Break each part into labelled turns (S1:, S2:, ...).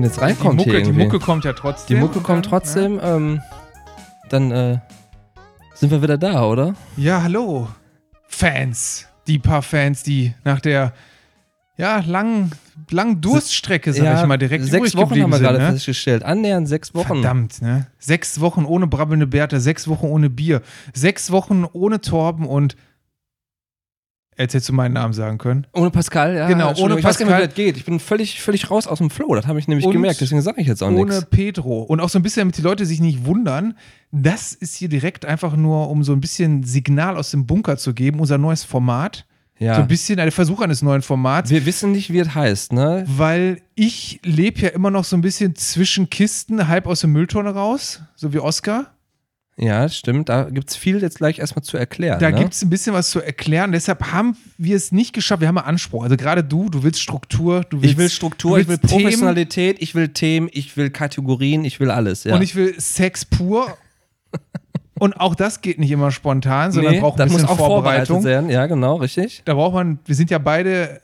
S1: man jetzt reinkommt
S2: die
S1: hier
S2: Mucke, die
S1: irgendwie.
S2: Mucke kommt ja trotzdem.
S1: Die Mucke kommt
S2: dann,
S1: trotzdem. Ähm, dann äh, sind wir wieder da, oder?
S2: Ja. ja, hallo. Fans. Die paar Fans, die nach der ja, langen, langen Durststrecke, sag ich mal, direkt
S1: Sechs Wochen haben wir
S2: sind,
S1: gerade
S2: ne?
S1: festgestellt. Annähernd sechs Wochen.
S2: Verdammt, ne? Sechs Wochen ohne brabbelnde Bärte, sechs Wochen ohne Bier, sechs Wochen ohne Torben und hättest du meinen Namen sagen können.
S1: Ohne Pascal, ja.
S2: Genau, ohne
S1: Ich weiß gar nicht, wie
S2: Pascal.
S1: das geht. Ich bin völlig, völlig raus aus dem Flow. Das habe ich nämlich
S2: Und
S1: gemerkt. Deswegen sage ich jetzt auch
S2: Ohne
S1: nichts.
S2: Pedro. Und auch so ein bisschen, damit die Leute sich nicht wundern, das ist hier direkt einfach nur, um so ein bisschen Signal aus dem Bunker zu geben, unser neues Format.
S1: Ja.
S2: So ein bisschen ein Versuch eines neuen Formats.
S1: wir wissen nicht, wie es heißt, ne?
S2: Weil ich lebe ja immer noch so ein bisschen zwischen Kisten, halb aus der Mülltonne raus, so wie Oscar.
S1: Ja, stimmt. Da gibt es viel jetzt gleich erstmal zu erklären.
S2: Da
S1: ne?
S2: gibt es ein bisschen was zu erklären. Deshalb haben wir es nicht geschafft. Wir haben einen Anspruch. Also gerade du, du willst Struktur, du willst
S1: Ich will Struktur, ich will
S2: willst Themen
S1: Professionalität, ich will Themen, ich will Kategorien, ich will alles. Ja.
S2: und ich will Sex pur. und auch das geht nicht immer spontan, sondern
S1: Nee,
S2: braucht ein
S1: das
S2: bisschen Vorbereitung.
S1: Ja, genau, richtig.
S2: Da braucht man, wir sind ja beide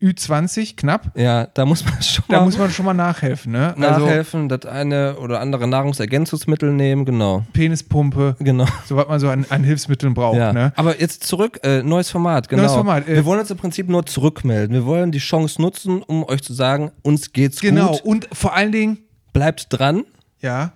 S2: Ü20 knapp.
S1: Ja, da muss man schon
S2: Da
S1: mal
S2: muss man schon mal nachhelfen, ne? Also
S1: nachhelfen, das eine oder andere Nahrungsergänzungsmittel nehmen, genau.
S2: Penispumpe,
S1: Genau.
S2: so was man so an, an Hilfsmitteln braucht,
S1: Ja.
S2: ne?
S1: Aber jetzt zurück, äh, neues Format, genau.
S2: Neues Format, äh,
S1: wir wollen uns im Prinzip nur zurückmelden. Wir wollen die Chance nutzen, um euch zu sagen, uns geht's
S2: Genau.
S1: gut.
S2: Und vor allen Dingen,
S1: Bleibt dran.
S2: ja,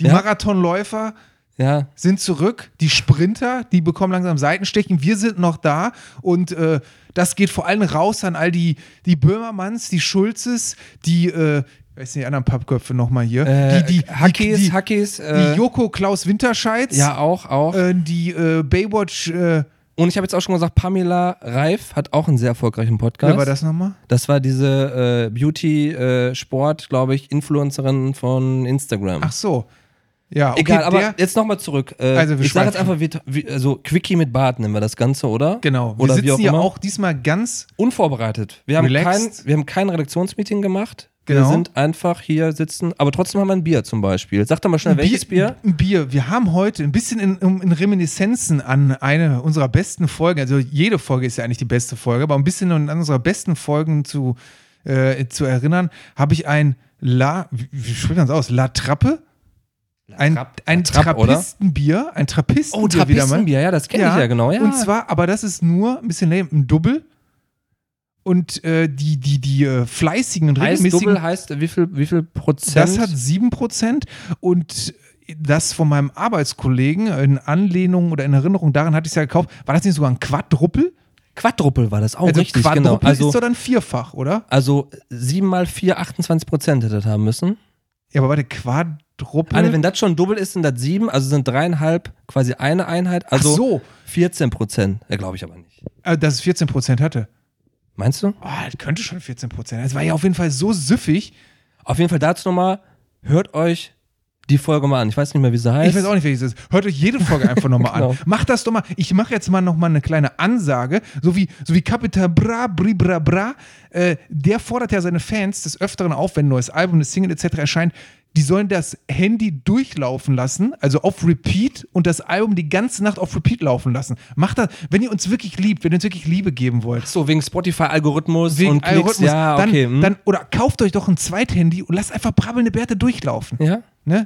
S2: die
S1: Ja.
S2: Marathonläufer
S1: Ja,
S2: sind zurück. Die Sprinter, die bekommen langsam Seitenstechen. Wir sind noch da und äh, das geht vor allem raus an all die, die Böhmermanns, die Schulzes, die, äh, ich weiß nicht, die anderen Pappköpfe nochmal hier.
S1: äh,
S2: die, die,
S1: Hackies,
S2: die,
S1: Hackies. Äh,
S2: die Joko Klaus Winterscheids.
S1: ja, auch, auch.
S2: Äh, die äh, Baywatch, äh,
S1: Und ich habe jetzt auch schon gesagt, Pamela Reif hat auch einen sehr erfolgreichen Podcast.
S2: wer war das nochmal?
S1: Das war diese äh, Beauty-Sport, glaube ich, Influencerin von Instagram.
S2: Ach so. Ja, okay,
S1: Egal, aber
S2: der,
S1: jetzt nochmal zurück. Äh,
S2: Also, wir
S1: ich sage jetzt einfach, wie, also Quickie mit Bart nennen wir das Ganze, oder?
S2: genau. Wir
S1: Oder
S2: sitzen
S1: auch
S2: hier
S1: immer.
S2: auch diesmal ganz
S1: Unvorbereitet. Wir haben, kein, wir haben kein Redaktionsmeeting gemacht. Wir
S2: Genau.
S1: sind einfach hier sitzen, aber trotzdem haben wir ein Bier zum Beispiel. Sag doch mal schnell, welches Bier?
S2: Ein Bier. Wir haben heute ein bisschen in, in Reminiszenzen an eine unserer besten Folgen, also jede Folge ist ja eigentlich die beste Folge, aber ein bisschen an unserer besten Folgen zu, äh, zu erinnern, habe ich ein La, wie, wie spricht man das aus? La Trappe? Ein,
S1: Trapp-
S2: ein
S1: Trapp, oder?
S2: Trappistenbier, ein Trappistenbier
S1: Oh. Trappistenbier, ja, das kenne ich ja genau. Ja.
S2: Und zwar, aber das ist nur ein bisschen lame, ein Double. Und äh, die, die, die äh, fleißigen und regelmäßigen
S1: Double heißt wie viel, wie viel Prozent?
S2: das hat 7% und das von meinem Arbeitskollegen in Anlehnung oder in Erinnerung daran hatte ich es ja gekauft. War das nicht sogar ein Quadruppel?
S1: Quadruppel war das auch
S2: also
S1: richtig,
S2: Quadruppel
S1: genau. Also,
S2: ist doch dann vierfach, oder?
S1: also 7 mal 4, 28 Prozent hätte das haben müssen.
S2: Ja, aber warte, Quadruppel.
S1: Anne, wenn das schon Double ist, sind das 7, also sind dreieinhalb quasi eine Einheit, also
S2: Ach so,
S1: 14 Prozent. Ja, glaube ich aber nicht.
S2: äh, dass es 14% hatte.
S1: Meinst du?
S2: Oh, das könnte schon 14%. Das war ja auf jeden Fall so süffig.
S1: Auf jeden Fall dazu nochmal, hört euch die Folge mal an. Ich weiß nicht mehr, wie sie heißt.
S2: Ich weiß auch nicht, welches es ist. Hört euch jede Folge einfach nochmal
S1: Genau.
S2: an. Macht das doch mal. Ich mache jetzt mal nochmal eine kleine Ansage. So wie, so wie Capital Bra, Bri, Bra, Bra. Äh, der fordert ja seine Fans des Öfteren auf, wenn ein neues Album, eine Single etc. erscheint. Die sollen das Handy durchlaufen lassen, also auf Repeat und das Album die ganze Nacht auf Repeat laufen lassen. Macht das, wenn ihr uns wirklich liebt, wenn ihr uns wirklich Liebe geben wollt.
S1: so, wegen Spotify-Algorithmus und Klicks.
S2: Algorithmus,
S1: Ja,
S2: dann,
S1: okay. hm.
S2: dann, oder kauft euch doch ein Zweithandy und lasst einfach brabbelnde Bärte durchlaufen.
S1: ja?
S2: Ne?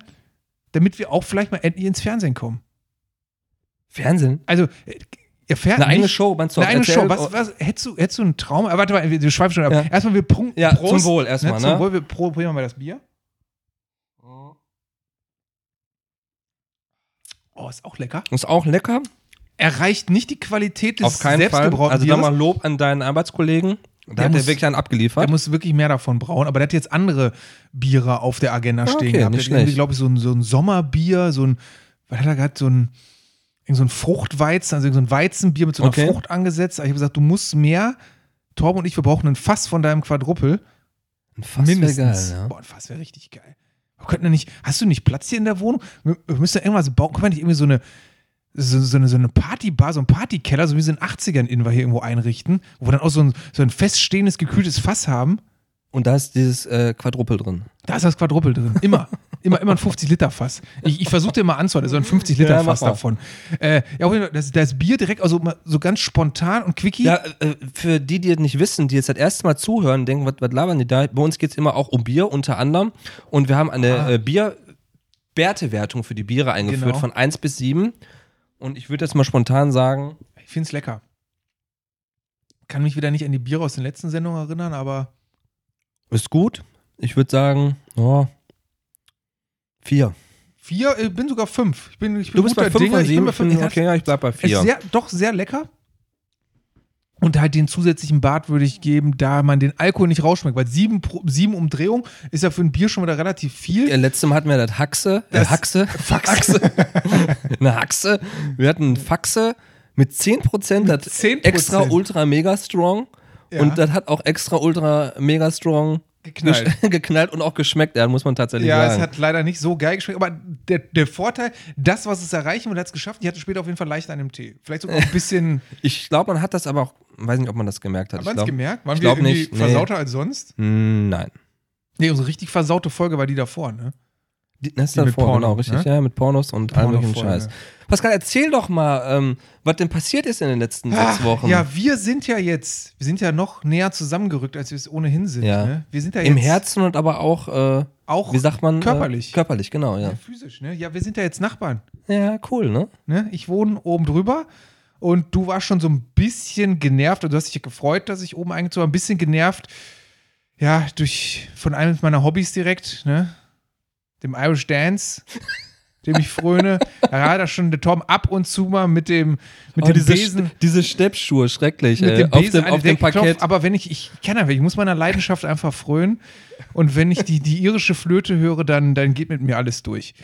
S2: Damit wir auch vielleicht mal endlich ins Fernsehen kommen.
S1: Fernsehen?
S2: Also, äh, ihr fährt
S1: Eine eigene Show, meinst du?
S2: Eine eigene? Show. Was, was, hättest, du, hättest du einen Traum? Äh, warte mal, wir schweifen schon ab.
S1: Ja.
S2: Erstmal, wir prun-
S1: Ja,
S2: Prost,
S1: zum Wohl erstmal,
S2: Zum
S1: ne?
S2: Wohl, wir pro- probieren mal das Bier. Oh, ist auch lecker.
S1: Ist auch lecker.
S2: Erreicht nicht die Qualität des
S1: Auf keinen Fall. Also da
S2: Bieres.
S1: mal Lob an deinen Arbeitskollegen. Da
S2: Der
S1: hat er wirklich einen
S2: Der
S1: abgeliefert.
S2: muss wirklich mehr davon brauen, aber der hat jetzt andere Biere auf der Agenda
S1: Ah,
S2: stehen
S1: okay,
S2: gehabt.
S1: nicht
S2: Der hat glaube ich, so ein, so ein Sommerbier, so ein, was hat er gerade, so ein, irgend so ein Fruchtweizen, also so ein Weizenbier mit so einer
S1: Okay.
S2: Frucht angesetzt. Ich habe gesagt, du musst mehr. Torben und ich, wir brauchen ein Fass von deinem Quadruppel.
S1: Ein Fass wär
S2: Mindestens.
S1: Geil, ja.
S2: Boah, ein Fass wäre richtig geil. Wir könnten ja nicht, hast du nicht Platz hier in der Wohnung? Wir, wir müssen ja irgendwas bauen. Können wir nicht irgendwie so eine, so, so eine, so eine Partybar, so einen Partykeller, so wie sie in den 80ern in wir hier irgendwo einrichten, wo wir dann auch so ein, so ein feststehendes, gekühltes Fass haben?
S1: Und da ist dieses äh, Quadruppel drin.
S2: Da ist das Quadruppel drin. Immer. Immer, immer ein 50-Liter-Fass. Ich, ich versuchte immer anzuhalten, so ein 50-Liter-Fass
S1: Ja,
S2: davon. Äh, ja, das, das Bier direkt, also so ganz spontan und quickie.
S1: Ja, äh, für die, die es nicht wissen, die jetzt das erste Mal zuhören, denken, was, was labern die da? Bei uns geht es immer auch um Bier unter anderem. Und wir haben eine
S2: Ah.
S1: äh, Bier-Wertewertung für die Biere eingeführt
S2: Genau.
S1: von 1 bis 7. Und ich würde jetzt mal spontan sagen,
S2: Ich finde es lecker. Kann mich wieder nicht an die Biere aus den letzten Sendungen erinnern, aber
S1: ist gut. Ich würde sagen, oh, 4.
S2: vier, äh, bin sogar fünf. Ich bin, ich bin
S1: Du bist bei 5
S2: Dinge.
S1: von
S2: Ich bin
S1: 7.
S2: bei
S1: Ich
S2: fünf.
S1: okay, ja, ich bleib bei
S2: Es ist
S1: 4.
S2: sehr, doch sehr lecker. Und halt den zusätzlichen Bart würde ich geben, da man den Alkohol nicht rausschmeckt, weil sieben, sieben Umdrehungen ist ja für ein Bier schon wieder relativ viel.
S1: Ja, letztes Mal hatten wir das Haxe. Äh,
S2: Das-
S1: Haxe. Faxe. Eine Haxe. Wir hatten Faxe mit 10%, das
S2: 10%.
S1: extra ultra mega strong.
S2: Ja.
S1: Und das hat auch extra ultra mega strong
S2: Geknallt.
S1: geknallt und auch geschmeckt, ja, muss man tatsächlich
S2: Ja, es
S1: sagen.
S2: hat leider nicht so geil geschmeckt, aber der, der Vorteil, das, was es erreichen will, hat es geschafft. Ich hatte später auf jeden Fall leicht an dem Tee. Vielleicht sogar ein bisschen,
S1: ich glaube, man hat das aber auch, weiß nicht, ob man das gemerkt hat.
S2: hat man es gemerkt? Waren wir irgendwie
S1: nicht, nee.
S2: versauter als sonst?
S1: Hm, Nein.
S2: Nee, unsere richtig versaute Folge war die davor, ne?
S1: Die, das ist
S2: Die mit
S1: davor,
S2: Porno,
S1: genau, richtig,
S2: ne?
S1: ja, mit Pornos und allem möglichen. Scheiß. Pascal, erzähl doch mal, ähm, was denn passiert ist in den letzten sechs
S2: Ah,
S1: Wochen.
S2: Ja, wir sind ja jetzt, wir sind ja noch näher zusammengerückt, als wir es ohnehin sind.
S1: Ja.
S2: Ne? Wir sind ja
S1: Im Herzen und aber auch, äh,
S2: auch
S1: wie sagt man?
S2: körperlich.
S1: Äh, körperlich, genau, ja.
S2: Ja, physisch, ne? Ja, wir sind ja jetzt Nachbarn.
S1: Ja, cool, ne?
S2: Ne? Ich wohne oben drüber und du warst schon so ein bisschen genervt und du hast dich gefreut, dass ich oben eingezogen habe. Ein bisschen genervt, ja, durch von einem meiner Hobbys direkt, ne? Dem Irish Dance, dem ich fröne. Da hat er schon der Tom ab und zu mal mit dem, mit
S1: Oh,
S2: dem
S1: diese,
S2: Besen.
S1: diese Steppschuhe, schrecklich.
S2: Mit
S1: ey.
S2: dem
S1: auf
S2: Besen
S1: dem,
S2: an
S1: auf dem Parkett.
S2: klopft, aber wenn ich, ich kann einfach, ich muss meiner Leidenschaft einfach frönen und wenn ich die, die irische Flöte höre, dann, dann geht mit mir alles durch.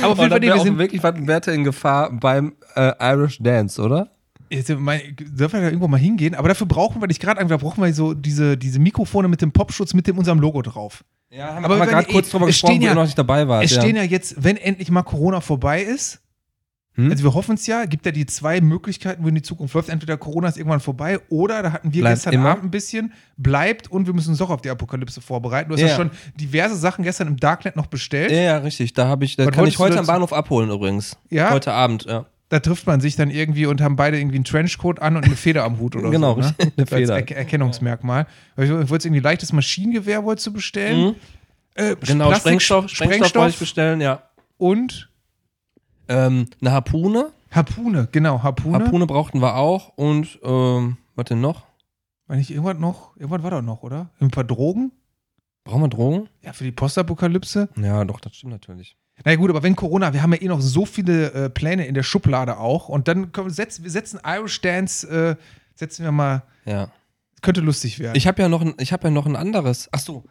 S2: Aber auf jeden Fall, wir sind,
S1: wirklich was Werte in Gefahr beim äh, Irish Dance, oder?
S2: Jetzt, mein, dürfen wir da irgendwo mal hingehen? Aber dafür brauchen wir, dich gerade da brauchen wir so diese, diese Mikrofone mit dem Popschutz, mit dem unserem Logo drauf.
S1: Ja, haben
S2: Aber
S1: wir gerade kurz drüber
S2: es
S1: gesprochen,
S2: stehen
S1: wo
S2: ja-
S1: ihr noch nicht dabei wart.
S2: es
S1: ja.
S2: stehen ja jetzt, wenn endlich mal Corona vorbei ist,
S1: Hm?
S2: also wir hoffen es ja, gibt ja die zwei Möglichkeiten, wo in die Zukunft läuft. Entweder Corona ist irgendwann vorbei oder, da hatten wir
S1: Bleibt
S2: gestern
S1: immer.
S2: Abend ein bisschen, bleibt und wir müssen uns doch auf die Apokalypse vorbereiten. Du hast ja,
S1: Ja.
S2: schon diverse Sachen gestern im Darknet noch bestellt.
S1: ja, ja, richtig. Da habe ich, da
S2: Was
S1: kann ich
S2: du
S1: heute am? Bahnhof abholen übrigens.
S2: Ja?
S1: Heute Abend, ja.
S2: Da trifft man sich dann irgendwie und haben beide irgendwie einen Trenchcoat an und eine Feder am Hut oder
S1: Genau,
S2: so. Ne?
S1: richtig, eine
S2: Als
S1: Feder.
S2: er Erkennungsmerkmal. Ich wollte irgendwie leichtes Maschinengewehr wolltest du bestellen.
S1: Mhm.
S2: Äh,
S1: Genau,
S2: Plastik-
S1: Sprengstoff, Sprengstoff wollte ich bestellen, ja.
S2: und
S1: Ähm, eine Harpune.
S2: Harpune, genau, Harpune.
S1: Harpune brauchten wir auch und, ähm, was denn noch?
S2: War nicht irgendwas noch? Irgendwas war da noch, oder? Ein paar Drogen?
S1: Brauchen wir Drogen?
S2: Ja, für die Postapokalypse.
S1: Ja, doch, das stimmt natürlich.
S2: Na ja, gut, aber wenn Corona, wir haben ja eh noch so viele äh, Pläne in der Schublade auch und dann können, wir setzen, wir setzen Irish Dance, äh, setzen wir mal,
S1: Ja.
S2: könnte lustig werden.
S1: Ich habe ja noch ein, ich habe ja noch ein anderes. Ach so.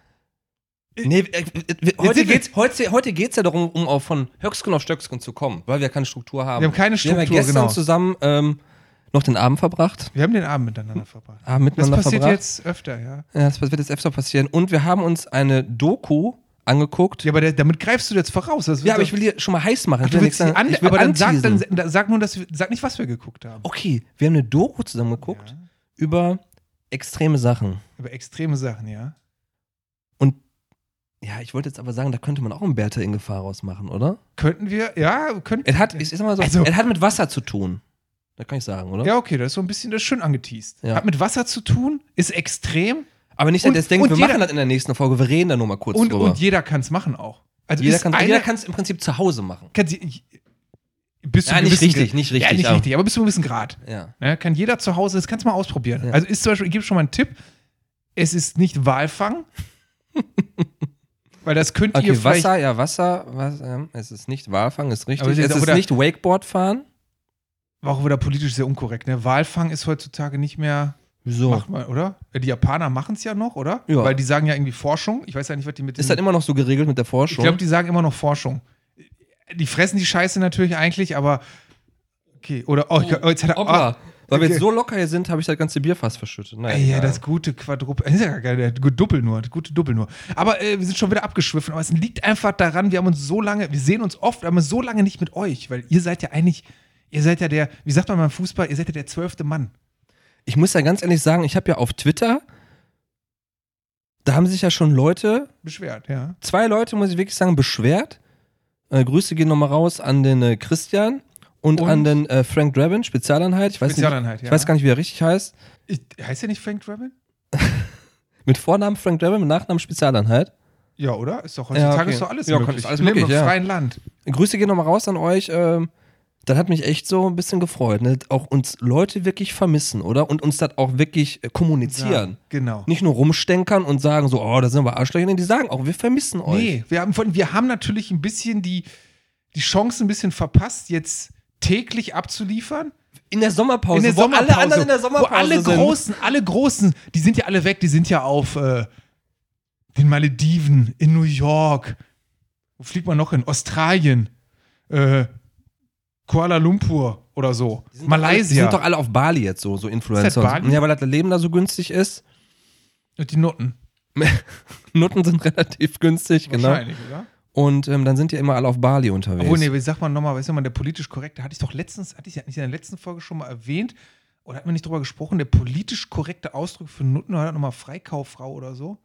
S1: Nee, äh, äh, äh, heute
S2: wir-
S1: geht's, heute, heute geht's ja darum, um auch von Höchsken auf Stöcksken zu kommen, weil wir keine Struktur haben.
S2: wir haben keine
S1: Wir
S2: Struktur,
S1: haben ja gestern
S2: genau.
S1: zusammen ähm, noch den Abend verbracht.
S2: Wir haben den Abend miteinander verbracht.
S1: Abend
S2: Das
S1: miteinander
S2: passiert
S1: verbracht.
S2: jetzt öfter, ja.
S1: Ja, das wird jetzt öfter passieren. Und wir haben uns eine Doku angeguckt.
S2: Ja, aber der, damit greifst du jetzt voraus.
S1: Ja, aber ich will dir schon mal heiß machen.
S2: Du
S1: will
S2: willst die an,
S1: ich will
S2: aber dann sag, dann da- sag nur, dass wir, sag nicht, was wir geguckt haben.
S1: Okay, wir haben eine Doku zusammen geguckt
S2: Ja.
S1: über extreme Sachen.
S2: Über extreme Sachen, ja.
S1: Und ja, ich wollte jetzt aber sagen, da könnte man auch einen Bertha in Gefahr rausmachen, oder?
S2: Könnten wir, ja, könnten.
S1: Es hat, ich sag mal so,
S2: Also-
S1: es hat mit Wasser zu tun. Das kann ich sagen, oder?
S2: Ja, okay, das ist so ein bisschen, das ist schön angeteased.
S1: Ja.
S2: Hat mit Wasser zu tun, ist extrem
S1: Aber nicht, dass
S2: Und-
S1: ihr
S2: und
S1: wir
S2: jeder-
S1: machen das in der nächsten Folge, wir reden da nur mal kurz
S2: und,
S1: drüber.
S2: und jeder kann es machen auch. Also
S1: jeder kann es im Prinzip zu Hause machen.
S2: kann sie, bis
S1: Ja, nicht richtig,
S2: Grad-
S1: nicht richtig,
S2: Ja, nicht
S1: aber-
S2: richtig, aber bis zu einem gewissen Grad.
S1: Ja.
S2: Ne, kann jeder zu Hause, das kannst du mal ausprobieren.
S1: Ja.
S2: Also ist zum Beispiel, ich gebe schon mal einen Tipp, es ist nicht Walfang. Weil das könnt ihr
S1: Okay,
S2: vielleicht.
S1: Wasser, ja, Wasser, Wasser ja, es ist nicht Walfang, ist richtig.
S2: Aber es ist
S1: ist nicht Wakeboard fahren.
S2: War auch wieder politisch sehr unkorrekt. Ne? Walfang ist heutzutage nicht mehr.
S1: Wieso?
S2: Macht man, oder? Die Japaner machen es ja noch, oder?
S1: Ja.
S2: Weil die sagen ja irgendwie Forschung. Ich weiß ja nicht, was die mit
S1: Ist das immer noch so geregelt mit der
S2: Ich
S1: Forschung?
S2: glaube, die sagen immer noch Forschung. Die fressen die Scheiße natürlich eigentlich, aber. Okay, oder. Oh, oh, jetzt hat er.
S1: Hoppla. Weil wir jetzt so locker hier sind, habe ich das ganze Bier fast verschüttet. Naja,
S2: Ey, ja, das gute Quadruppel. Das ist ja geil, der Doppel nur, das gute Doppel nur. Aber äh, wir sind schon wieder abgeschwiffen. Aber es liegt einfach daran, wir haben uns so lange, wir sehen uns oft, aber so lange nicht mit euch, weil ihr seid ja eigentlich, ihr seid ja der, wie sagt man beim Fußball, ihr seid ja der zwölfte Mann.
S1: Ich muss ja ganz ehrlich sagen, ich habe ja auf Twitter da haben sich ja schon Leute,
S2: Beschwert, ja.
S1: zwei Leute, muss ich wirklich sagen, beschwert. Äh, Grüße gehen nochmal raus an den äh, Christian und,
S2: Und?
S1: an den äh, Frank Drabin, Spezialeinheit. Ich weiß,
S2: Spezialeinheit,
S1: nicht,
S2: ja.
S1: ich weiß gar nicht, wie er richtig heißt.
S2: Ich, heißt der nicht Frank Drabin?
S1: Mit Vornamen Frank Drabin, mit Nachnamen Spezialeinheit.
S2: Ja, oder? Ist doch heutzutage
S1: Ja, okay.
S2: ist doch alles
S1: Ja,
S2: möglich.
S1: ist alles
S2: Wir leben
S1: möglich,
S2: im
S1: ja.
S2: freien Land.
S1: Grüße gehen nochmal raus an euch. Ähm, das hat mich echt so ein bisschen gefreut. Ne? Auch uns Leute wirklich vermissen, oder? Und uns das auch wirklich äh, kommunizieren.
S2: Ja, genau.
S1: Nicht nur rumstenkern und sagen so, oh, da sind wir Arschlöcher. Nee, die sagen auch, wir vermissen euch.
S2: Nee, wir haben, von, wir haben natürlich ein bisschen die, die Chance ein bisschen verpasst, jetzt täglich abzuliefern.
S1: In der Sommerpause,
S2: in der
S1: wo
S2: Sommerpause,
S1: alle anderen in der Sommerpause
S2: wo alle
S1: sind.
S2: großen, alle großen, die sind ja alle weg, die sind ja auf äh, den Malediven, in New York. Wo fliegt man noch hin? Australien, äh, Kuala Lumpur oder so.
S1: Die sind alle- Die
S2: Malaysia.
S1: sind doch alle auf Bali jetzt so, so Influencer.
S2: Ist das Bali?
S1: Ja, weil das Leben da so günstig ist.
S2: Und die Nutten.
S1: Nutten sind relativ günstig, genau.
S2: Wahrscheinlich, oder?
S1: Und ähm, dann sind die immer alle auf Bali unterwegs.
S2: Obwohl, nee, wie sagt man nochmal, weißt du mal, der politisch korrekte, hatte ich doch letztens, hatte ich ja nicht in der letzten Folge schon mal erwähnt, oder hat man nicht drüber gesprochen, der politisch korrekte Ausdruck für Nutten war nochmal Freikauffrau oder so?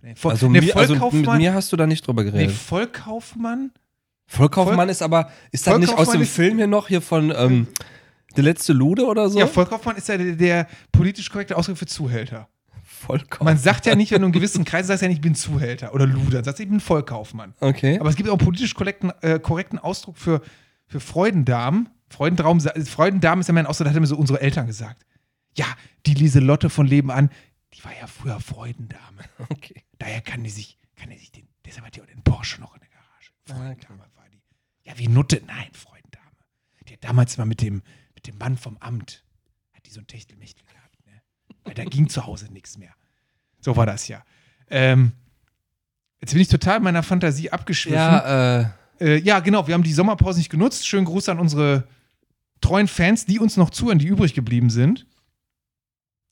S2: Nee, Voll,
S1: also,
S2: nee,
S1: mir, also mit mir hast du da nicht drüber
S2: nee,
S1: geredet.
S2: Vollkaufmann,
S1: Vollkaufmann
S2: Voll-
S1: ist aber, ist das nicht aus dem Film hier noch, hier von ähm, Der letzte Lude oder so?
S2: ja, Vollkaufmann ist ja der, der politisch korrekte Ausdruck für Zuhälter.
S1: Vollkaufmann.
S2: Man sagt ja nicht, wenn du in gewissen Kreisen sagst, ja nicht, ich bin Zuhälter oder Luder, sagst du, ich bin Vollkaufmann.
S1: Okay.
S2: Aber es gibt auch einen politisch korrekten, äh, korrekten Ausdruck für, für Freudendamen. Freudentraum, Freudendamen ist ja mein Ausdruck, das hat mir so unsere Eltern gesagt. Ja, die Lieselotte von Leben an, die war ja früher Freudendame.
S1: okay.
S2: Daher kann die sich, kann die sich den, deshalb hat die auch den Porsche noch in der Garage.
S1: Ah,
S2: Freudendame. Ja, wie Nutte, nein, Freudendame. Die hat damals mal mit dem, mit dem Mann vom Amt, hat die so ein Techtelmechtel gehabt, ne? Weil da ging zu Hause nichts mehr. So war das ja. Ähm, jetzt bin ich total meiner Fantasie abgeschwiffen.
S1: Ja, äh,
S2: Äh, ja, genau, wir haben die Sommerpause nicht genutzt. Schönen Gruß an unsere treuen Fans, die uns noch zuhören, die übrig geblieben sind.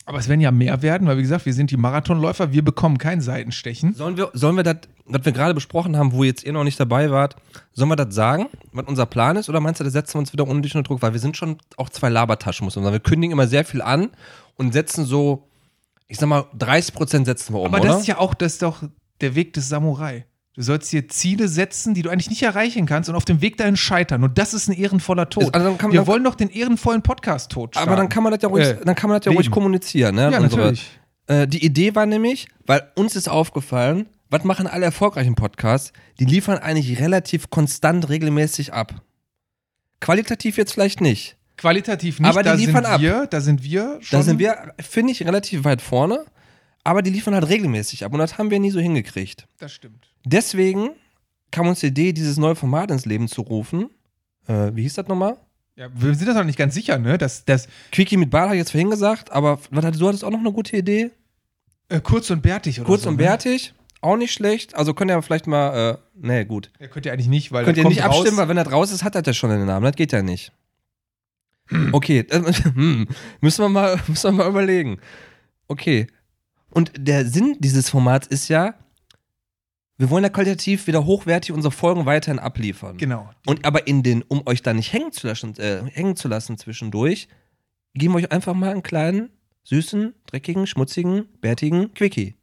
S2: Aber es werden ja mehr werden, weil wie gesagt, wir sind die Marathonläufer, wir bekommen kein Seitenstechen.
S1: sollen wir, sollen wir das, was wir gerade besprochen haben, wo jetzt ihr noch nicht dabei wart, sollen wir das sagen, was unser Plan ist? Oder meinst du, da setzen wir uns wieder unnötig unter Druck? Weil wir sind schon auch zwei Labertaschen, muss man sagen. Wir kündigen immer sehr viel an und setzen so, ich sag mal, 30 Prozent setzen wir um,
S2: Aber
S1: oder?
S2: das ist ja auch das ist doch der Weg des Samurai. Du sollst dir Ziele setzen, die du eigentlich nicht erreichen kannst und auf dem Weg dahin scheitern. Und das ist ein ehrenvoller Tod.
S1: Also dann kann man-
S2: wir wollen doch den ehrenvollen Podcast-Tod.
S1: Aber dann kann man das ja ruhig,
S2: Äh,
S1: dann kann man das ja ruhig kommunizieren, ne?
S2: Ja,
S1: Unsere-
S2: natürlich.
S1: Äh, die Idee war nämlich, weil uns ist aufgefallen, was machen alle erfolgreichen Podcasts? Die liefern eigentlich relativ konstant regelmäßig ab. Qualitativ jetzt vielleicht nicht.
S2: Qualitativ nicht,
S1: Aber die
S2: da
S1: liefern
S2: sind
S1: ab.
S2: wir, da sind wir schon.
S1: Da sind wir, finde ich, relativ weit vorne, aber die liefern halt regelmäßig ab und das haben wir nie so hingekriegt.
S2: Das stimmt.
S1: Deswegen kam uns die Idee, dieses neue Format ins Leben zu rufen. Äh, wie hieß das nochmal?
S2: Ja, wir sind uns noch nicht ganz sicher, ne? Dass das
S1: Quickie mit Ball habe ich jetzt vorhin gesagt, aber du hattest auch noch eine gute Idee.
S2: äh, kurz und bärtig oder
S1: Kurz
S2: so.
S1: und
S2: ne?
S1: bärtig, auch nicht schlecht. Also könnt ihr vielleicht mal, äh, nee, gut.
S2: Ja, könnt ihr eigentlich nicht, weil
S1: Könnt
S2: das
S1: ihr nicht
S2: raus.
S1: abstimmen, weil wenn das raus ist, hat das ja schon den Namen. Das geht ja nicht. Okay, hm, müssen, wir mal, müssen wir mal überlegen. Okay. Und der Sinn dieses Formats ist ja, wir wollen ja qualitativ wieder hochwertig unsere Folgen weiterhin abliefern.
S2: Genau.
S1: Und aber in den, um euch da nicht hängen zu lassen, äh, hängen zu lassen zwischendurch, geben wir euch einfach mal einen kleinen, süßen, dreckigen, schmutzigen, bärtigen Quickie.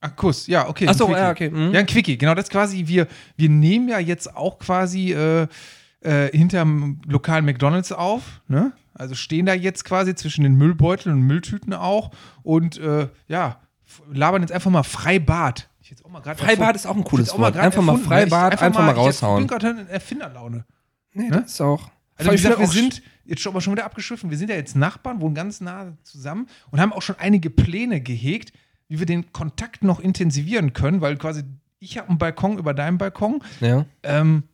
S2: Ach, Kuss, ja, okay.
S1: Achso, ja, okay. mhm.
S2: Ja, ein Quickie, genau das quasi, wir, wir nehmen ja jetzt auch quasi äh, äh, hinterm lokalen McDonalds auf, ne? Also stehen da jetzt quasi zwischen den Müllbeuteln und Mülltüten auch und äh, ja, labern jetzt einfach mal Freibad. Ich jetzt auch mal grad
S1: Freibad
S2: erfunden-
S1: ist auch ein
S2: ich
S1: cooles
S2: auch mal
S1: Wort. Einfach mal?
S2: Ich-
S1: Freibad, einfach mal
S2: Ich
S1: raushauen.
S2: bin gerade in Erfinderlaune.
S1: Nee,
S2: Ne?
S1: das ist auch.
S2: Also wie gesagt, wir sind jetzt schon mal schon wieder abgeschwiffen. Wir sind ja jetzt Nachbarn, wohnen ganz nah zusammen und haben auch schon einige Pläne gehegt, wie wir den Kontakt noch intensivieren können, weil quasi ich habe einen Balkon über deinem Balkon.
S1: Ja.
S2: Ähm,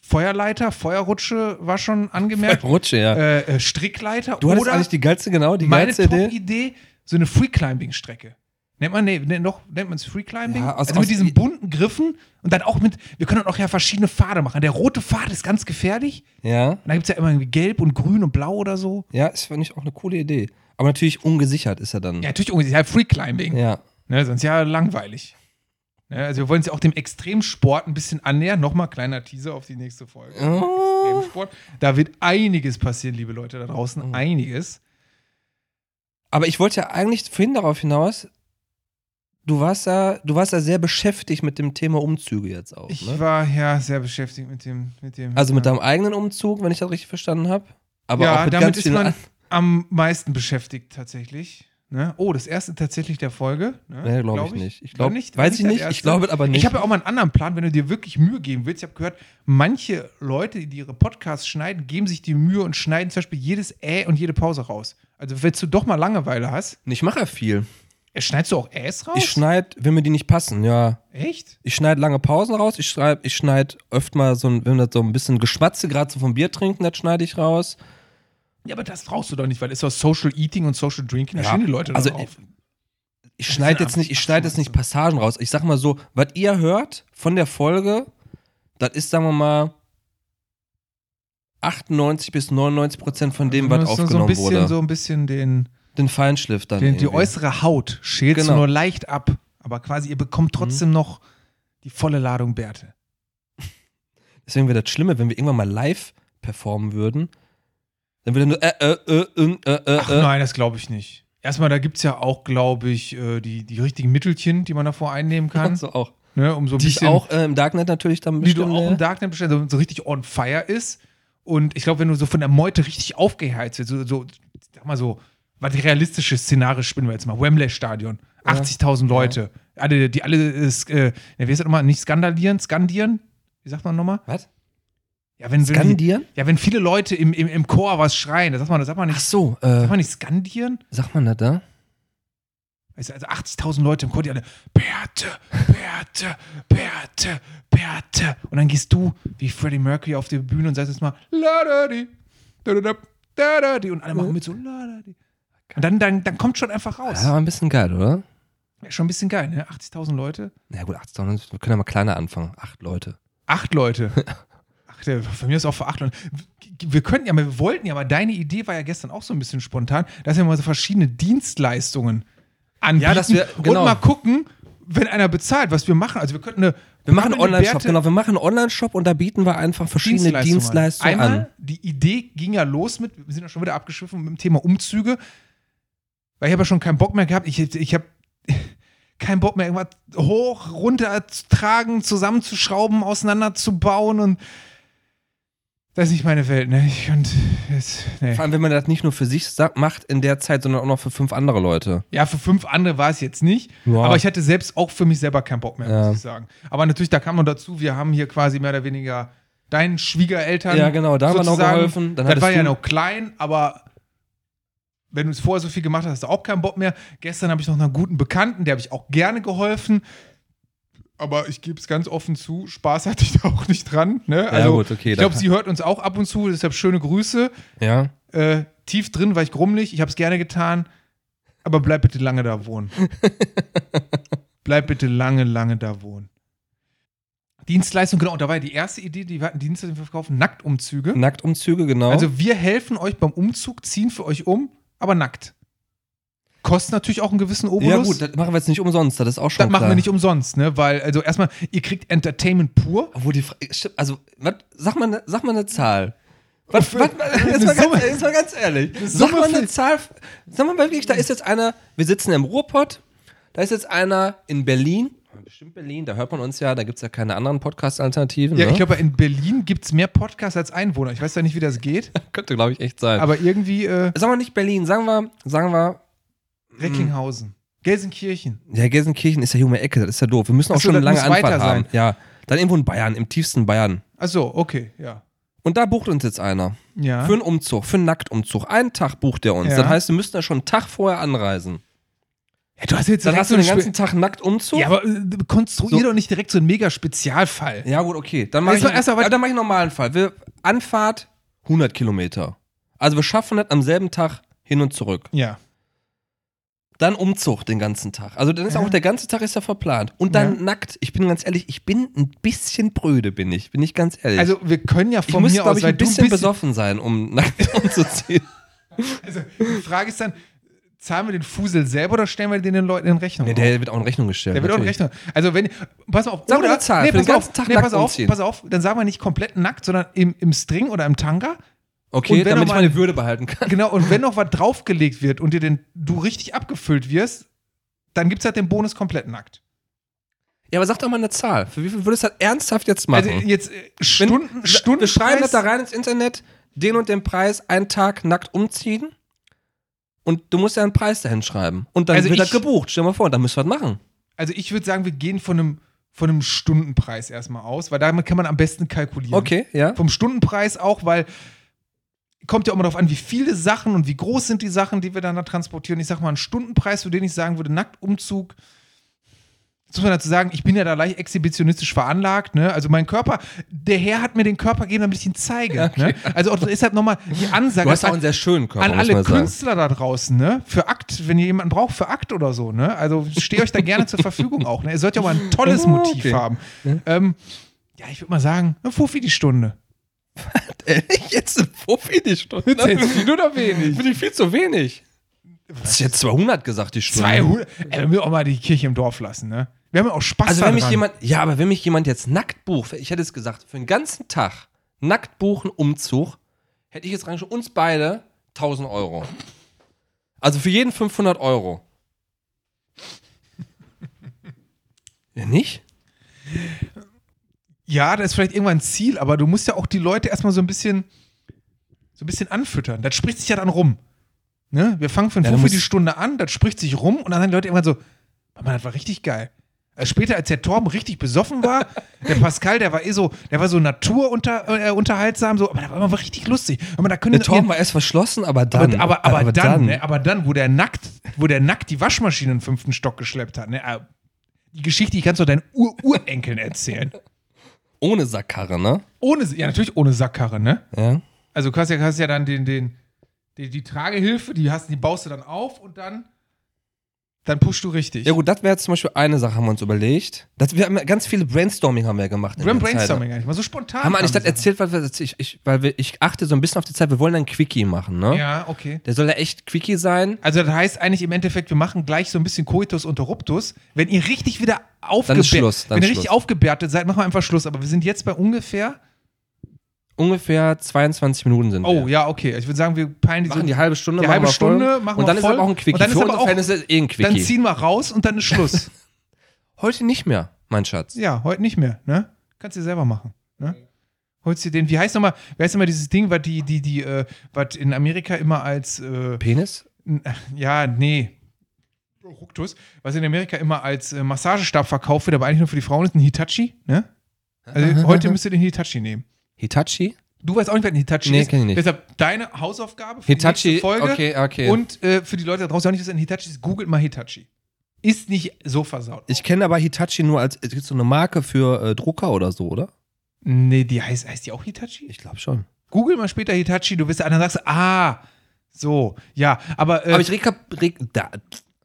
S2: Feuerleiter, Feuerrutsche war schon angemerkt.
S1: Rutsche, ja.
S2: äh, äh, Strickleiter
S1: Du hattest eigentlich die geilste, genau, die
S2: meine
S1: geilste Idee.
S2: Top-Idee, so eine Free-Climbing-Strecke. Nennt man, nee, noch, nennt man es Free-Climbing?
S1: Ja, aus-
S2: also mit diesen bunten Griffen und dann auch mit, wir können auch ja verschiedene Pfade machen. Der rote Pfad ist ganz gefährlich.
S1: Ja.
S2: Und da gibt es ja immer irgendwie gelb und grün und blau oder so.
S1: Ja, ist, finde ich, auch eine coole Idee. Aber natürlich ungesichert ist er dann.
S2: Ja, natürlich ja, Free Climbing.
S1: Ja.
S2: Ne, sonst ja langweilig. Ne, also wir wollen uns ja auch dem Extremsport ein bisschen annähern. Nochmal kleiner Teaser auf die nächste Folge.
S1: Oh.
S2: Extremsport. Da wird einiges passieren, liebe Leute da draußen.
S1: Mhm.
S2: Einiges.
S1: Aber ich wollte ja eigentlich vorhin darauf hinaus, du warst ja, du warst ja sehr beschäftigt mit dem Thema Umzüge jetzt auch.
S2: Ich
S1: Ne?
S2: war ja sehr beschäftigt mit dem. Mit dem
S1: Also mit
S2: ja.
S1: deinem eigenen Umzug, wenn ich das richtig verstanden habe. Aber
S2: ja,
S1: auch mit
S2: damit
S1: ganz
S2: ist man
S1: an-
S2: am meisten beschäftigt tatsächlich. Ne? Oh, das erste tatsächlich der Folge. Ne?
S1: Nee, glaube
S2: Glaub
S1: ich nicht. Ich glaube,
S2: nicht-
S1: weiß ich nicht.
S2: erste?
S1: Ich glaube aber nicht.
S2: Ich habe ja auch mal einen anderen Plan, wenn du dir wirklich Mühe geben willst. Ich habe gehört, manche Leute, die ihre Podcasts schneiden, geben sich die Mühe und schneiden zum Beispiel jedes Äh und jede Pause raus. Also, wenn du doch mal Langeweile hast,
S1: ich mache ja viel.
S2: äh, schneidest du auch Äs raus?
S1: Ich schneide, wenn mir die nicht passen, ja.
S2: Echt?
S1: Ich schneide lange Pausen raus. Ich schreibe, ich schneide öfter mal so ein, wenn das so ein bisschen Geschwatze, gerade so vom Bier trinken, das schneide ich raus.
S2: Ja, aber das brauchst du doch nicht, weil es ist doch Social Eating und Social Drinking. Da
S1: Ja,
S2: stehen die Leute
S1: also
S2: drauf.
S1: Ich schneide jetzt nicht, ich schneide jetzt nicht Passagen raus. Ich sag mal so, was ihr hört von der Folge, das ist, sagen wir mal, 98 bis 99 Prozent von dem, was
S2: musst nur
S1: aufgenommen
S2: so ein bisschen,
S1: wurde.
S2: so ein bisschen den,
S1: Den Feinschliff dann.
S2: den, die äußere Haut schälst
S1: Genau.
S2: du nur leicht ab. Aber quasi, ihr bekommt
S1: Mhm.
S2: trotzdem noch die volle Ladung Bärte.
S1: Deswegen wäre das Schlimme, wenn wir irgendwann mal live performen würden. Dann würde nur äh, äh, äh, äh, äh, äh,
S2: Ach
S1: äh.
S2: nein, das glaube ich nicht. Erstmal, da gibt es ja auch, glaube ich, äh, die, die richtigen Mittelchen, die man davor einnehmen kann.
S1: So auch.
S2: ne, um so ein
S1: Die
S2: bisschen,
S1: auch äh, im Darknet natürlich dann
S2: die du
S1: bestimmt,
S2: auch im Darknet bestellst, so, so richtig on fire ist. Und ich glaube, wenn du so von der Meute richtig aufgeheizt wirst, so, so sag mal so, was die realistische Szenario spinnen wir jetzt mal, Wembley-Stadion,
S1: Ja.
S2: 80.000 Leute, alle, die alle, äh, wie heißt das nochmal, nicht skandalieren, skandieren? Wie sagt man nochmal?
S1: Was?
S2: Ja, wenn, wenn,
S1: Skandieren?
S2: ja, wenn viele Leute im, im, im Chor was schreien, das sagt man, das sagt man
S1: Ach
S2: nicht,
S1: so, äh,
S2: sagt man nicht skandieren?
S1: sagt man das da?
S2: Also also 80.000 Leute im Chor, die alle Bärte, Bärte, Bärte, Bärte. Und dann gehst du wie Freddie Mercury auf die Bühne und sagst jetzt mal la da di, da da da, da da di. Und alle machen mit so la da di. Und dann, dann, dann kommt schon einfach raus.
S1: Ja, ein bisschen geil, oder?
S2: Ja, schon ein bisschen geil, ne? 80.000 Leute.
S1: Na gut, 80.000, wir können ja mal kleiner anfangen. Acht Leute.
S2: Acht Leute. Ach, der, von mir ist auch für acht Leute. Wir könnten ja mal, wir wollten ja mal, deine Idee war ja gestern auch so ein bisschen spontan, dass wir mal so verschiedene Dienstleistungen anbieten
S1: Ja, dass wir- genau.
S2: und mal gucken, wenn einer bezahlt, was wir machen. Also wir könnten eine
S1: Wir machen einen
S2: eine
S1: Online-Shop, genau. Wir machen einen Online-Shop und da bieten wir einfach verschiedene Dienstleistungen,
S2: Einmal,
S1: an.
S2: die Idee ging ja los mit, wir sind ja schon wieder abgeschwiffen mit dem Thema Umzüge, weil ich habe ja schon keinen Bock mehr gehabt. Ich, ich habe keinen Bock mehr, irgendwas hoch, runter zu tragen, zusammenzuschrauben, auseinanderzubauen und das ist nicht meine Welt, ne? Ich und jetzt, nee.
S1: Vor allem, wenn man das nicht nur für sich macht in der Zeit, sondern auch noch für fünf andere Leute.
S2: Ja, für fünf andere war es jetzt nicht.
S1: Ja.
S2: Aber ich hatte selbst auch für mich selber keinen Bock mehr,
S1: Ja.
S2: muss ich sagen. Aber natürlich, da kam noch dazu, wir haben hier quasi mehr oder weniger deinen Schwiegereltern.
S1: Ja, genau, da haben wir noch geholfen. Dann
S2: das war ja noch klein, aber wenn du es vorher so viel gemacht hast, hast du auch keinen Bock mehr. Gestern habe ich noch einen guten Bekannten, der habe ich auch gerne geholfen. Aber ich gebe es ganz offen zu, Spaß hatte ich da auch nicht dran. Ne? Also,
S1: gut, okay,
S2: ich glaube, sie hört uns auch ab und zu, deshalb schöne Grüße.
S1: Ja.
S2: Äh, tief drin war ich grummelig, ich habe es gerne getan, aber bleib bitte lange da wohnen. bleib bitte lange, lange da wohnen. Dienstleistung, genau, und da war ja die erste Idee, die wir hatten Dienstleistung verkaufen, Nacktumzüge.
S1: Nacktumzüge, genau.
S2: Also wir helfen euch beim Umzug, ziehen für euch um, aber nackt. Kostet natürlich auch einen gewissen Obolus.
S1: ja, gut, das machen wir jetzt nicht umsonst, das ist auch schon
S2: das machen
S1: klar.
S2: wir nicht umsonst, ne? Weil, also erstmal, ihr kriegt Entertainment pur.
S1: Obwohl die Fra- stimmt, also, wat, sag, mal ne, sag mal eine Zahl. Was,
S2: Für-
S1: was, jetzt, mal ganz, jetzt mal ganz ehrlich. Sag mal eine Zahl. Sag mal wirklich, da ist jetzt einer, wir sitzen im Ruhrpott, da ist jetzt einer in Berlin, bestimmt Berlin, da hört man uns ja, da gibt es ja keine anderen Podcast-Alternativen.
S2: Ja,
S1: ne?
S2: ich glaube, in Berlin gibt es mehr Podcasts als Einwohner. Ich weiß ja nicht, wie das geht,
S1: Könnte, glaube ich, echt sein.
S2: aber irgendwie äh,
S1: sagen wir nicht Berlin, sagen wir, sagen wir,
S2: Recklinghausen, Gelsenkirchen.
S1: ja, Gelsenkirchen ist ja hier um die Ecke, das ist ja doof. Wir müssen auch
S2: Ach so,
S1: schon eine
S2: das
S1: lange
S2: muss
S1: Anfahrt
S2: weiter
S1: haben.
S2: sein.
S1: Ja, dann irgendwo in Bayern, im tiefsten Bayern.
S2: Ach so, okay, ja.
S1: Und da bucht uns jetzt einer.
S2: Ja.
S1: Für einen Umzug, für einen Nacktumzug. Einen Tag bucht der uns.
S2: Ja.
S1: Das heißt, wir müssen da schon einen Tag vorher anreisen.
S2: ja du hast jetzt
S1: Dann hast du den ganzen Tag Nacktumzug.
S2: Spe- Ja, aber äh, konstruier
S1: So.
S2: doch nicht direkt so einen mega Spezialfall.
S1: Ja, gut, okay. Dann mache ich,
S2: Erst mal- erst mal-
S1: ja, dann mach ich einen normalen Fall. Wir, Anfahrt 100 Kilometer. Also wir schaffen das am selben Tag hin und zurück.
S2: Ja.
S1: Dann Umzug den ganzen Tag. Also dann ist
S2: Ja.
S1: auch der ganze Tag ist ja verplant. Und dann
S2: Ja.
S1: nackt. Ich bin ganz ehrlich, ich bin ein bisschen bröde, bin ich. Bin ich ganz ehrlich.
S2: Also wir können ja
S1: ich
S2: von
S1: muss,
S2: mir
S1: glaube
S2: aus,
S1: ich, ein bisschen besoffen sein, um nackt umzuziehen.
S2: also die Frage ist dann, zahlen wir den Fusel selber oder stellen wir den den Leuten in Rechnung?
S1: Nee, der wird auch in Rechnung gestellt.
S2: Der wird auch in
S1: natürlich.
S2: Rechnung. Also wenn, pass auf,
S1: Sag
S2: oder,
S1: eine Zahl,
S2: nee, pass
S1: ganzen
S2: auf,
S1: Tag
S2: nee, pass auf, pass auf, dann sagen wir nicht komplett nackt, sondern im, im String oder im Tanga.
S1: Okay,
S2: Und wenn
S1: damit
S2: noch
S1: ich
S2: mal-
S1: meine Würde behalten kann.
S2: Genau, und wenn noch was draufgelegt wird und dir den, du richtig abgefüllt wirst, dann gibt es halt den Bonus komplett nackt.
S1: Ja, aber sag doch mal eine Zahl. Für wie viel würdest du das ernsthaft jetzt machen?
S2: Also jetzt äh, Stunden,
S1: Wenn-
S2: Stunden
S1: Wir schreiben das da rein ins Internet, den und den Preis, einen Tag nackt umziehen. Und du musst ja einen Preis dahin schreiben. Und dann
S2: Also
S1: wird das gebucht. Stell dir mal vor, dann müssen wir das machen.
S2: Also ich würde sagen, wir gehen von einem, von einem Stundenpreis erstmal aus, weil damit kann man am besten kalkulieren.
S1: Okay, ja.
S2: Vom Stundenpreis auch, weil kommt ja auch immer darauf an, wie viele Sachen und wie groß sind die Sachen, die wir dann da transportieren. Ich sag mal, einen Stundenpreis, für den ich sagen würde, Nacktumzug. Jetzt muss man dazu sagen, ich bin ja da leicht exhibitionistisch veranlagt, ne? Also mein Körper, der Herr hat mir den Körper gegeben, damit ich ihn zeige. Ne? Also auch deshalb nochmal die Ansage
S1: Du hast auch
S2: an,
S1: einen sehr schönen Körper,
S2: an alle. Künstler da draußen, ne? Für Akt, wenn ihr jemanden braucht, für Akt oder so, ne? Also stehe euch da gerne zur Verfügung auch. Ne? Ihr sollt ja auch mal ein tolles
S1: Ja,
S2: Motiv
S1: okay.
S2: haben. Ähm, ja, ich würde mal sagen, ein Fuffi die Stunde.
S1: Ehrlich, jetzt ein Fuffi die Stunde.
S2: Jetzt viel oder wenig?
S1: Finde ich viel zu wenig. Das ist jetzt 200 gesagt, die Stunde.
S2: 200. Ey, wir müssen auch mal die Kirche im Dorf lassen, ne? Wir haben ja auch Spaß
S1: Also
S2: daran.
S1: wenn mich jemand, ja, aber wenn mich jemand jetzt nackt bucht, ich hätte es gesagt, für den ganzen Tag nackt buchen, Umzug, hätte ich jetzt rein schon uns beide 1000 Euro. Also für jeden 500 Euro. Ja, nicht?
S2: Ja, das ist vielleicht irgendwann ein Ziel, aber du musst ja auch die Leute erstmal so ein bisschen, so ein bisschen anfüttern. Das spricht sich ja dann rum. Ne? Wir fangen von
S1: Ja,
S2: Fuffi die Stunde an, das spricht sich rum und dann sagen die Leute irgendwann so, Mama, das war richtig geil. Also später, als der Torben richtig besoffen war, der Pascal, der war eh so, der war so naturunter, äh, unterhaltsam, so, aber der war immer richtig lustig. Aber da können
S1: Der Torben war erst verschlossen, aber dann.
S2: aber, aber, aber, dann, Ne, aber dann, wo der nackt, wo der nackt die Waschmaschine in den fünften Stock geschleppt hat, ne, äh, die Geschichte, die kannst du deinen Ur-Urenkeln erzählen.
S1: Ohne Sackkarre, ne?
S2: Ohne, ja, natürlich ohne Sackkarre, ne?
S1: Ja.
S2: Also du hast ja, hast ja dann den, den, die, die Tragehilfe, die, hast, die baust du dann auf und dann, dann pushst du richtig.
S1: Ja gut, das wäre zum Beispiel eine Sache, haben wir uns überlegt. Das, wir haben ganz viele Brainstorming haben wir gemacht. in
S2: Wir haben
S1: der Zeit.
S2: Brainstorming eigentlich mal so spontan.
S1: Haben wir eigentlich das erzählt, weil, wir, ich, ich, weil wir, ich achte so ein bisschen auf die Zeit, wir wollen einen Quickie machen, ne?
S2: Ja, okay.
S1: Der soll ja echt Quickie sein.
S2: Also das heißt eigentlich im Endeffekt, wir machen gleich so ein bisschen Coitus Interruptus. Wenn ihr richtig wieder aufgebärtet wenn ihr richtig
S1: Schluss.
S2: aufgebärtet seid, machen wir einfach Schluss. Aber wir sind jetzt bei ungefähr.
S1: Ungefähr 22 Minuten sind
S2: Oh
S1: wir.
S2: ja, okay. Ich würde sagen, wir peilen die,
S1: Machen
S2: so,
S1: die halbe Stunde,
S2: die
S1: machen
S2: halbe
S1: wir voll.
S2: Stunde machen
S1: Und
S2: wir
S1: dann ist
S2: voll.
S1: aber auch ein Quickie.
S2: Und dann ist
S1: Für
S2: aber auch-
S1: Verhältnisse ist eh ein
S2: Dann
S1: Quickie.
S2: ziehen wir raus und dann ist Schluss.
S1: Heute nicht mehr, mein Schatz.
S2: ja, heute nicht mehr, ne? Kannst du selber machen, ne? Holst dir den, wie heißt nochmal, wie heißt nochmal dieses Ding, was die, die, die, äh, was in Amerika immer als, äh,
S1: Penis?
S2: ja, nee. Ruktus, was in Amerika immer als äh, Massagestab verkauft wird, aber eigentlich nur für die Frauen ist ein Hitachi, ne? Also heute müsst ihr den Hitachi nehmen.
S1: Hitachi?
S2: Du weißt auch nicht, was ein Hitachi
S1: Nee,
S2: ist.
S1: kenn ich nicht.
S2: Deshalb deine Hausaufgabe für die
S1: Hitachi,
S2: nächste Folge.
S1: okay, okay.
S2: Und äh, für die Leute da draußen, die auch nicht wissen, was ein Hitachi ist, googelt mal Hitachi. Ist nicht so versaut.
S1: Ich kenne aber Hitachi nur als, es gibt so eine Marke für äh, Drucker oder so, oder?
S2: nee, die heißt, heißt die auch Hitachi?
S1: Ich glaube schon.
S2: Google mal später Hitachi, du wirst dann sagst, ah, so, ja, aber, äh,
S1: Aber ich rekap re da,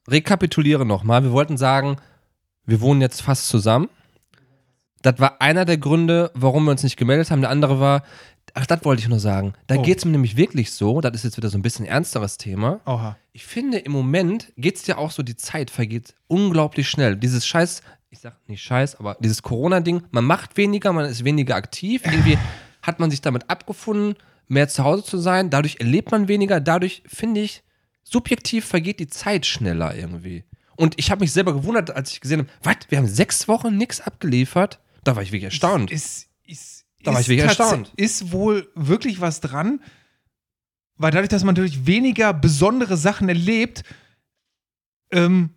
S1: rekapituliere nochmal. Wir wollten sagen, wir wohnen jetzt fast zusammen. Das war einer der Gründe, warum wir uns nicht gemeldet haben. Der andere war, ach, das wollte ich nur sagen. Da
S2: Oh.
S1: geht es mir nämlich wirklich so, das ist jetzt wieder so ein bisschen ernsteres Thema.
S2: oha.
S1: Ich finde, im Moment geht es ja auch so, die Zeit vergeht unglaublich schnell. Dieses Scheiß, ich sag nicht Scheiß, aber dieses Corona-Ding, man macht weniger, man ist weniger aktiv. Irgendwie hat man sich damit abgefunden, mehr zu Hause zu sein. Dadurch erlebt man weniger. Dadurch, finde ich, subjektiv vergeht die Zeit schneller irgendwie. Und ich habe mich selber gewundert, als ich gesehen habe, was, wir haben sechs Wochen nichts abgeliefert. Da war ich wirklich erstaunt.
S2: Ist, ist,
S1: Da war
S2: ist
S1: ich wirklich erstaunt.
S2: Ist wohl wirklich was dran, weil dadurch, dass man natürlich weniger besondere Sachen erlebt, ähm,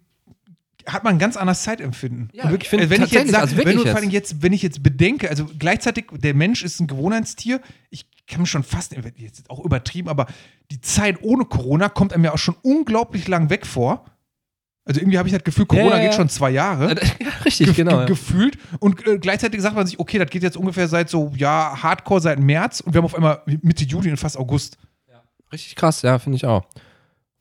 S2: hat man ein ganz anderes Zeitempfinden.
S1: Ja,
S2: wirklich,
S1: ich
S2: wenn ich jetzt sag,
S1: also
S2: wenn
S1: jetzt.
S2: jetzt, wenn ich jetzt bedenke, also gleichzeitig, der Mensch ist ein Gewohnheitstier, ich kann mir schon fast, jetzt auch übertrieben, aber die Zeit ohne Corona kommt einem ja auch schon unglaublich lang weg vor. Also irgendwie habe ich das Gefühl, Corona
S1: Ja, ja,
S2: geht
S1: ja.
S2: schon zwei Jahre
S1: ja, richtig,
S2: gef-
S1: genau.
S2: gefühlt. Und äh, gleichzeitig sagt man sich, okay, das geht jetzt ungefähr seit so, ja, Hardcore seit März und wir haben auf einmal Mitte Juli und fast August.
S1: Richtig krass, ja, finde ich auch.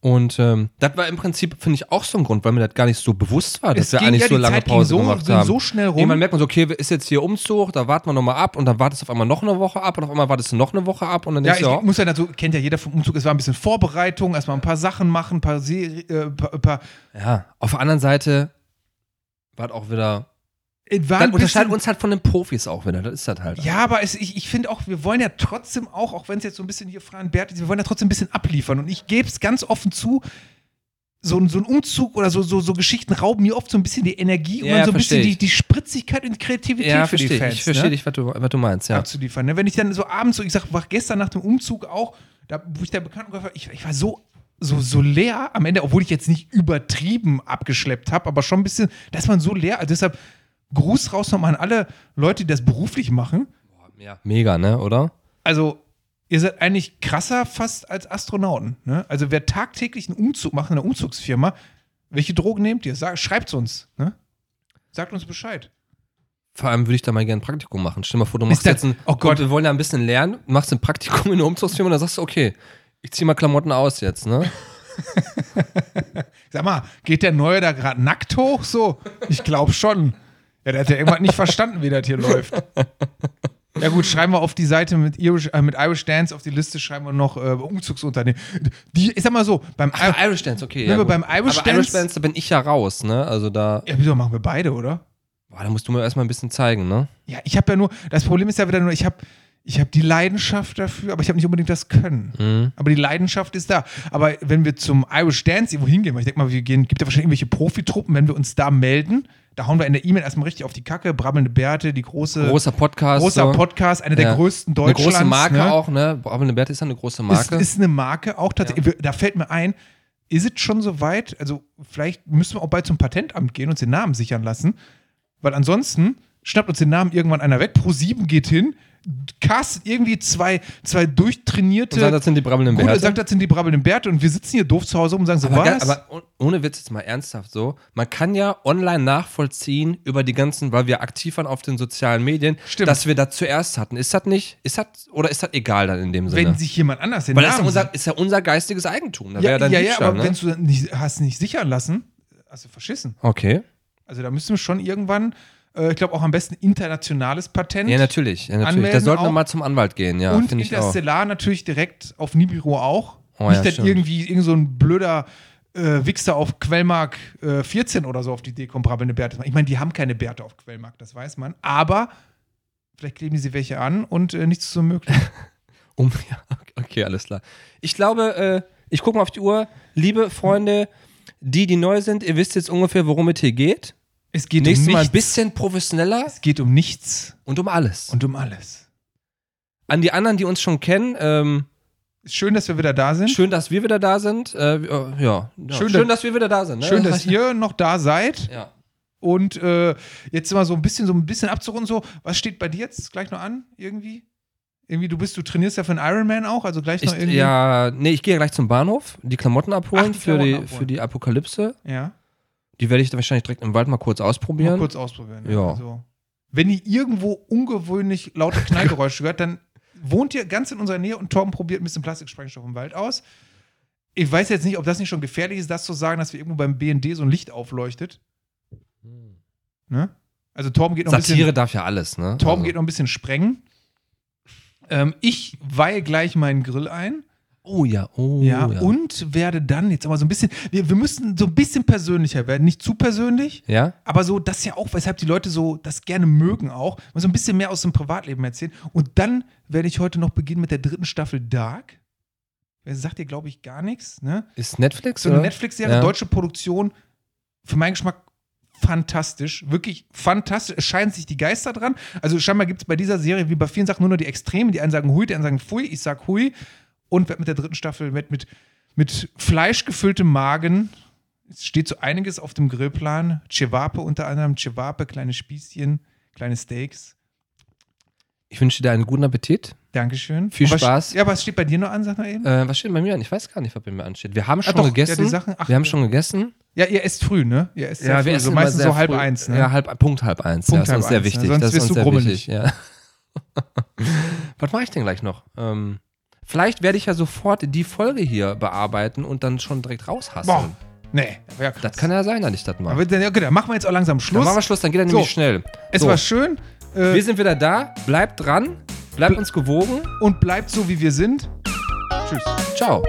S1: Und ähm, das war im Prinzip, finde ich, auch so ein Grund, weil mir das gar nicht so bewusst war, dass wir
S2: ging
S1: eigentlich
S2: ja,
S1: so lange
S2: Zeit
S1: Pause
S2: so,
S1: gemacht haben.
S2: so schnell rum.
S1: Irgendwann merkt man so, okay, ist jetzt hier Umzug, da warten wir nochmal ab und dann wartest du auf einmal noch eine Woche ab und auf einmal wartest du noch eine Woche ab und dann
S2: ja,
S1: denkst
S2: ich
S1: du, ja,
S2: muss ja dazu, kennt ja jeder vom Umzug, es war ein bisschen Vorbereitung, erstmal ein paar Sachen machen, ein paar, Serie, äh, paar, paar
S1: ja, auf der anderen Seite war das auch wieder,
S2: es
S1: dann wir uns halt von den Profis auch wieder, das ist das halt.
S2: Ja, aber es, ich, ich finde auch, wir wollen ja trotzdem auch, auch wenn es jetzt so ein bisschen hier Fran Bert ist, wir wollen ja trotzdem ein bisschen abliefern. Und ich gebe es ganz offen zu, so, ein- so ein Umzug oder so, so, so Geschichten rauben mir oft so ein bisschen die Energie und
S1: Ja,
S2: so ein bisschen die, die Spritzigkeit und Kreativität
S1: Ja,
S2: für die Fans.
S1: ich. Ich verstehe
S2: ne?
S1: dich, was du, was du meinst, ja.
S2: abzuliefern. Ne? Wenn ich dann so abends so, ich sag, war gestern nach dem Umzug auch, da, wo ich der Bekannten war, ich, ich war so, so, so leer am Ende, obwohl ich jetzt nicht übertrieben abgeschleppt habe, aber schon ein bisschen, da ist man so leer. Also deshalb Gruß raus nochmal an alle Leute, die das beruflich machen.
S1: ja. Mega, ne, oder?
S2: Also, ihr seid eigentlich krasser fast als Astronauten. Ne? Also, wer tagtäglich einen Umzug macht in einer Umzugsfirma, welche Drogen nehmt ihr? Sag, schreibt's uns. Ne? Sagt uns Bescheid.
S1: Vor allem würde ich da mal gerne ein Praktikum machen. Stell dir mal vor, du machst
S2: das-
S1: jetzt ein,
S2: oh Gott.
S1: wir wollen ja ein bisschen lernen, machst ein Praktikum in der Umzugsfirma und dann sagst du, okay, ich zieh mal Klamotten aus jetzt, ne?
S2: Sag mal, geht der Neue da gerade nackt hoch? So? Ich glaube schon. Ja, der hat ja irgendwann nicht verstanden, wie das hier läuft. Ja gut, schreiben wir auf die Seite mit Irish, äh, mit Irish Dance auf die Liste, schreiben wir noch äh, Umzugsunternehmen. Die, ich sag mal so, beim
S1: Ach, Irish Dance, okay.
S2: Wir
S1: gut.
S2: beim Irish
S1: Aber Irish
S2: Dance-
S1: Dance, da bin ich ja raus, ne? Also da,
S2: Ja, wieso machen wir beide, oder?
S1: boah, da musst du mir erstmal ein bisschen zeigen, ne?
S2: Ja, ich habe ja nur, das Problem ist ja wieder nur, ich habe ich hab die Leidenschaft dafür, aber ich habe nicht unbedingt das Können.
S1: Mhm.
S2: Aber die Leidenschaft ist da. Aber wenn wir zum Irish Dance irgendwo hingehen, weil ich denke mal, wir gehen, gibt ja wahrscheinlich irgendwelche Profitruppen, wenn wir uns da melden, da hauen wir in der E-Mail erstmal richtig auf die Kacke, brabbelnde Bärte, die große,
S1: Großer Podcast.
S2: großer
S1: so.
S2: Podcast, eine der
S1: Ja.
S2: größten
S1: Eine
S2: Deutschlands.
S1: große Marke
S2: ne?
S1: auch, ne? Eine Bert ist ja eine große
S2: Ist,
S1: Marke.
S2: ist eine Marke auch tatsächlich. Da fällt mir ein, ist es schon so weit? Also, vielleicht müssen wir auch bald zum Patentamt gehen und uns den Namen sichern lassen. Weil ansonsten schnappt uns den Namen irgendwann einer weg. Pro7 geht hin, castet irgendwie zwei, zwei durchtrainierte.
S1: und sagt, das sind die brabbelnden
S2: Gut,
S1: Bärte.
S2: sagt, das sind die brabbelnden Bärte und wir sitzen hier doof zu Hause rum und sagen so,
S1: aber,
S2: was?
S1: aber oh- ohne Witz jetzt mal ernsthaft so, man kann ja online nachvollziehen über die ganzen, weil wir aktiv waren auf den sozialen Medien,
S2: Stimmt.
S1: dass wir das zuerst hatten. Ist das nicht, ist das, oder ist das egal dann in dem Sinne?
S2: wenn sich jemand anders den
S1: weil das ist ja, unser, ist ja unser geistiges Eigentum. Da
S2: ja,
S1: dann
S2: ja, ja, aber
S1: ne?
S2: wenn du nicht, hast nicht sichern lassen, hast du verschissen.
S1: Okay.
S2: Also da müssen wir schon irgendwann, äh, ich glaube auch am besten internationales Patent.
S1: Ja, natürlich. Ja, natürlich. Da
S2: Anmelden
S1: sollten wir mal zum Anwalt gehen, ja.
S2: und
S1: finde ich auch.
S2: Interstellar natürlich direkt auf Nibiru auch.
S1: Oh,
S2: Nicht,
S1: ja,
S2: dass irgendwie irgend so ein blöder äh, Wichser auf Quellmark äh, 14 oder so auf die Idee kommt, brabbelnde Bärte. Ich meine, die haben keine Bärte auf Quellmark, das weiß man. Aber vielleicht kleben die sie welche an und äh, nichts ist unmöglich.
S1: Um, ja, okay, alles klar. Ich glaube, äh, ich gucke mal auf die Uhr. Liebe Freunde, die, die neu sind, ihr wisst jetzt ungefähr, worum es hier geht.
S2: Es geht
S1: Nächstes
S2: um
S1: Mal ein
S2: nichts.
S1: bisschen professioneller
S2: Es geht um nichts
S1: und um alles.
S2: und um alles.
S1: An die anderen, die uns schon kennen, ähm,
S2: schön, dass wir wieder da sind.
S1: schön, dass wir wieder da sind. Äh, äh, ja, ja.
S2: Schön,
S1: Schön,
S2: dass-
S1: dass wir wieder da sind. Ne?
S2: Schön, dass ihr noch da seid.
S1: Ja.
S2: Und äh, jetzt mal so ein bisschen, so ein bisschen abzurunden. So, was steht bei dir jetzt gleich noch an? Irgendwie? Irgendwie, du bist, du trainierst ja für einen Ironman auch, also gleich
S1: Ich,
S2: noch irgendwie.
S1: ja, nee, ich gehe ja gleich zum Bahnhof, die Klamotten abholen,
S2: Ach, die
S1: für,
S2: Klamotten
S1: die,
S2: abholen.
S1: für die Apokalypse.
S2: ja.
S1: Die werde ich dann wahrscheinlich direkt im Wald mal kurz
S2: Mal
S1: ausprobieren.
S2: kurz ausprobieren.
S1: Ja.
S2: Also, wenn ihr irgendwo ungewöhnlich laute Knallgeräusche hört, dann wohnt ihr ganz in unserer Nähe und Torben probiert ein bisschen Plastiksprengstoff im Wald aus. Ich weiß jetzt nicht, ob das nicht schon gefährlich ist, das zu sagen, dass wir irgendwo beim BND so ein Licht aufleuchtet. Ne? Also Torben geht noch ein bisschen.
S1: Satire darf ja alles, ne?
S2: Torben
S1: Also-
S2: geht noch ein bisschen sprengen. Ähm, ich weihe gleich meinen Grill ein.
S1: Oh ja, oh
S2: Ja,
S1: ja.
S2: und werde dann jetzt aber so ein bisschen, wir, wir müssen so ein bisschen persönlicher werden. Nicht zu persönlich,
S1: Ja?
S2: aber so, das ist ja auch, weshalb die Leute so das gerne mögen auch. Mal so ein bisschen mehr aus dem Privatleben erzählen. Und dann werde ich heute noch beginnen mit der dritten Staffel Dark. Wer sagt dir, glaube ich, gar nichts, ne?
S1: Ist Netflix
S2: So eine? Netflix-Serie,
S1: Ja.
S2: deutsche Produktion, für meinen Geschmack fantastisch, wirklich fantastisch. Es scheinen sich die Geister dran. Also scheinbar gibt es bei dieser Serie wie bei vielen Sachen nur noch die Extremen. Die einen sagen hui, die anderen sagen pfui, ich sag hui. Und werd mit der dritten Staffel mit, mit, mit Fleisch gefülltem Magen. Es steht so einiges auf dem Grillplan. Cevape unter anderem, Cevape, kleine Spießchen, kleine Steaks.
S1: Ich wünsche dir einen guten Appetit.
S2: Dankeschön.
S1: Viel
S2: was-
S1: Spaß.
S2: Ja, was steht bei dir noch an, sag mal eben?
S1: Äh, was steht bei mir an? Ich weiß gar nicht, was bei mir ansteht. Wir haben schon
S2: doch, ja,
S1: gegessen.
S2: Sachen- ach,
S1: wir haben
S2: ja.
S1: schon gegessen.
S2: Ja, ihr esst früh, ne? Ihr esst sehr früh,
S1: wir
S2: so
S1: immer
S2: meistens so halb
S1: früh.
S2: eins, ne?
S1: Ja, halb, Punkt halb eins.
S2: Punkt
S1: ja,
S2: halb
S1: das ist sehr
S2: eins,
S1: wichtig.
S2: ne? Sonst
S1: das ist
S2: wirst
S1: uns
S2: du
S1: sehr
S2: grummelig.
S1: wichtig. Ja. was mache ich denn gleich noch? Ähm, vielleicht werde ich ja sofort die Folge hier bearbeiten und dann schon direkt raushasseln.
S2: Boah, nee, wäre krass.
S1: Das kann ja sein, dass ich das mache.
S2: Dann, okay, dann machen wir jetzt auch langsam
S1: Dann
S2: Schluss.
S1: machen wir Schluss, dann geht er
S2: So.
S1: nämlich schnell.
S2: es
S1: So,
S2: war schön äh,
S1: wir sind wieder da. Bleibt dran. Bleibt uns gewogen.
S2: und bleibt so, wie wir sind. Tschüss.
S1: Ciao.